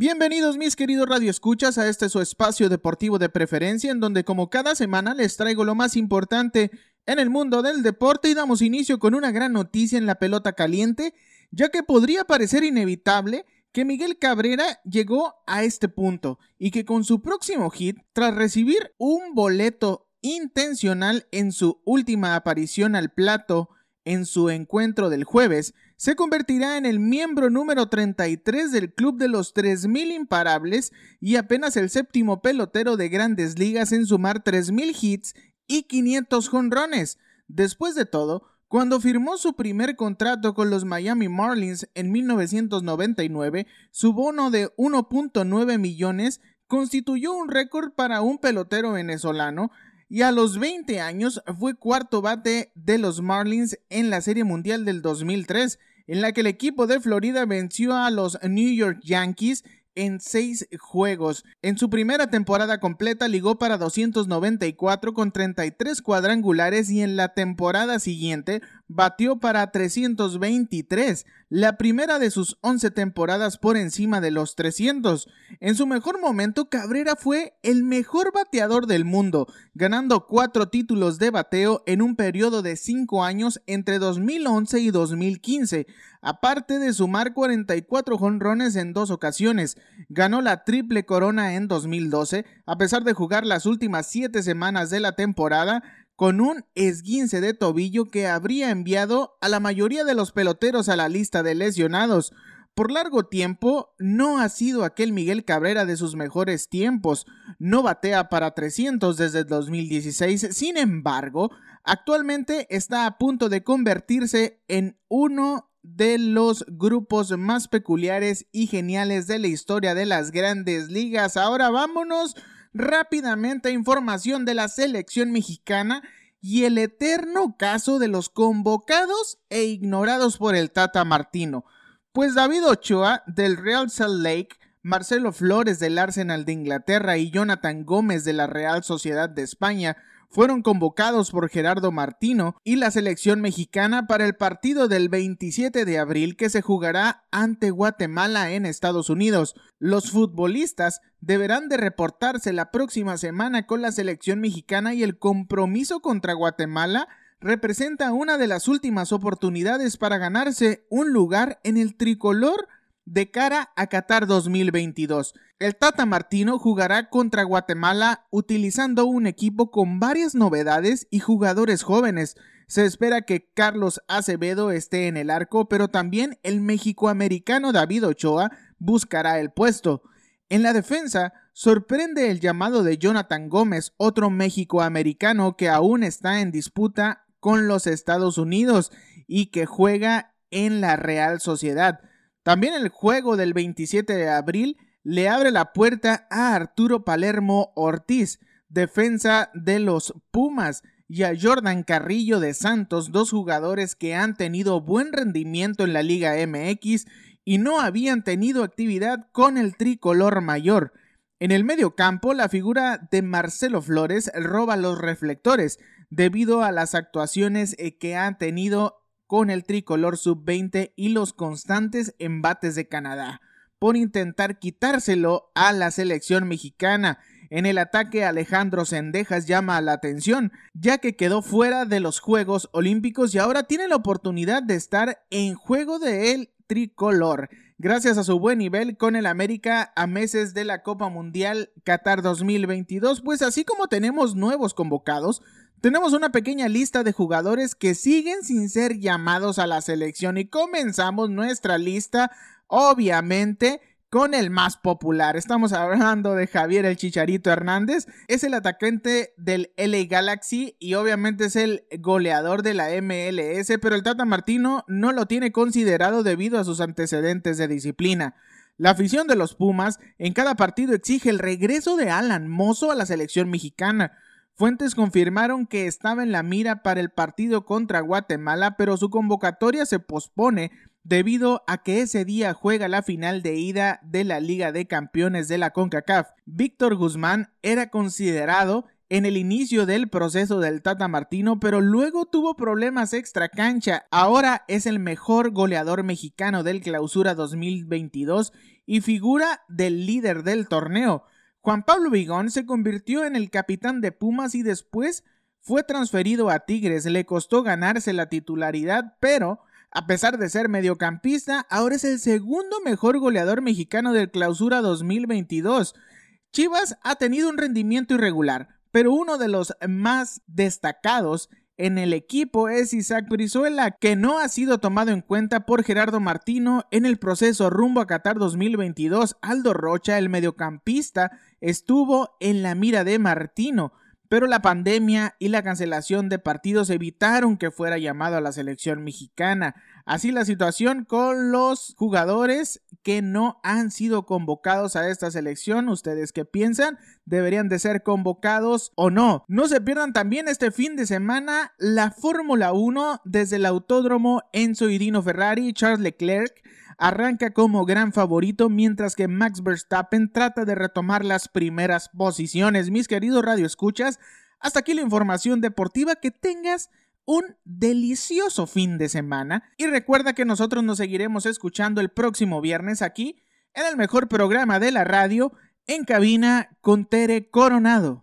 Bienvenidos mis queridos radioescuchas a este su espacio deportivo de preferencia en donde como cada semana les traigo lo más importante en el mundo del deporte y damos inicio con una gran noticia en la pelota caliente, ya que podría parecer inevitable que Miguel Cabrera llegó a este punto y que con su próximo hit, tras recibir un boleto intencional en su última aparición al plato en su encuentro del jueves, se convertirá en el miembro número 33 del Club de los 3.000 Imparables y apenas el séptimo pelotero de grandes ligas en sumar 3.000 hits y 500 jonrones. Después de todo, cuando firmó su primer contrato con los Miami Marlins en 1999, su bono de 1.9 millones constituyó un récord para un pelotero venezolano, y a los 20 años fue cuarto bate de los Marlins en la Serie Mundial del 2003, en la que el equipo de Florida venció a los New York Yankees en seis juegos. En su primera temporada completa ligó para 294 con 33 cuadrangulares y en la temporada siguiente batió para 323, la primera de sus 11 temporadas por encima de los 300. En su mejor momento, Cabrera fue el mejor bateador del mundo, ganando cuatro títulos de bateo en un periodo de 5 años entre 2011 y 2015, aparte de sumar 44 jonrones en dos ocasiones. Ganó la triple corona en 2012, a pesar de jugar las últimas 7 semanas de la temporada, con un esguince de tobillo que habría enviado a la mayoría de los peloteros a la lista de lesionados. Por largo tiempo no ha sido aquel Miguel Cabrera de sus mejores tiempos, no batea para 300 desde 2016, sin embargo, actualmente está a punto de convertirse en uno de los grupos más peculiares y geniales de la historia de las grandes ligas. Ahora vámonos rápidamente información de la selección mexicana y el eterno caso de los convocados e ignorados por el Tata Martino. Pues David Ochoa del Real Salt Lake, Marcelo Flores del Arsenal de Inglaterra y Jonathan Gómez de la Real Sociedad de España fueron convocados por Gerardo Martino y la selección mexicana para el partido del 27 de abril que se jugará ante Guatemala en Estados Unidos. Los futbolistas deberán de reportarse la próxima semana con la selección mexicana y el compromiso contra Guatemala representa una de las últimas oportunidades para ganarse un lugar en el tricolor de cara a Qatar 2022. El Tata Martino jugará contra Guatemala utilizando un equipo con varias novedades y jugadores jóvenes. Se espera que Carlos Acevedo esté en el arco, pero también el mexicoamericano David Ochoa buscará el puesto. En la defensa, sorprende el llamado de Jonathan Gómez, otro mexicoamericano que aún está en disputa con los Estados Unidos y que juega en la Real Sociedad. También el juego del 27 de abril le abre la puerta a Arturo Palermo Ortiz, defensa de los Pumas, y a Jordan Carrillo de Santos, dos jugadores que han tenido buen rendimiento en la Liga MX y no habían tenido actividad con el tricolor mayor. En el medio campo, la figura de Marcelo Flores roba los reflectores debido a las actuaciones eh, que han tenido con el tricolor sub-20 y los constantes embates de Canadá por intentar quitárselo a la selección mexicana. En el ataque Alejandro Sendejas llama la atención, ya que quedó fuera de los Juegos Olímpicos y ahora tiene la oportunidad de estar en juego de el tricolor. Gracias a su buen nivel con el América a meses de la Copa Mundial Qatar 2022, pues así como tenemos nuevos convocados, tenemos una pequeña lista de jugadores que siguen sin ser llamados a la selección y comenzamos nuestra lista obviamente con el más popular. Estamos hablando de Javier el Chicharito Hernández. Es el atacante del LA Galaxy y obviamente es el goleador de la MLS, pero el Tata Martino no lo tiene considerado debido a sus antecedentes de disciplina. La afición de los Pumas en cada partido exige el regreso de Alan Mozo a la selección mexicana. Fuentes confirmaron que estaba en la mira para el partido contra Guatemala, pero su convocatoria se pospone debido a que ese día juega la final de ida de la Liga de Campeones de la CONCACAF. Víctor Guzmán era considerado en el inicio del proceso del Tata Martino, pero luego tuvo problemas extra cancha. Ahora es el mejor goleador mexicano del Clausura 2022 y figura del líder del torneo. Juan Pablo Vigón se convirtió en el capitán de Pumas y después fue transferido a Tigres. Le costó ganarse la titularidad, pero a pesar de ser mediocampista, ahora es el segundo mejor goleador mexicano del Clausura 2022. Chivas ha tenido un rendimiento irregular, pero uno de los más destacados en el equipo es Isaac Brizuela, que no ha sido tomado en cuenta por Gerardo Martino en el proceso rumbo a Qatar 2022. Aldo Rocha, el mediocampista, estuvo en la mira de Martino pero la pandemia y la cancelación de partidos evitaron que fuera llamado a la selección mexicana. Así la situación con los jugadores que no han sido convocados a esta selección. ¿Ustedes qué piensan? ¿Deberían de ser convocados o no? No se pierdan también este fin de semana la Fórmula 1 desde el Autódromo Enzo Irino Ferrari, Charles Leclerc arranca como gran favorito mientras que Max Verstappen trata de retomar las primeras posiciones. Mis queridos radioescuchas, hasta aquí la información deportiva. Que tengas un delicioso fin de semana y recuerda que nosotros nos seguiremos escuchando el próximo viernes aquí en el mejor programa de la radio en cabina con Tere Coronado.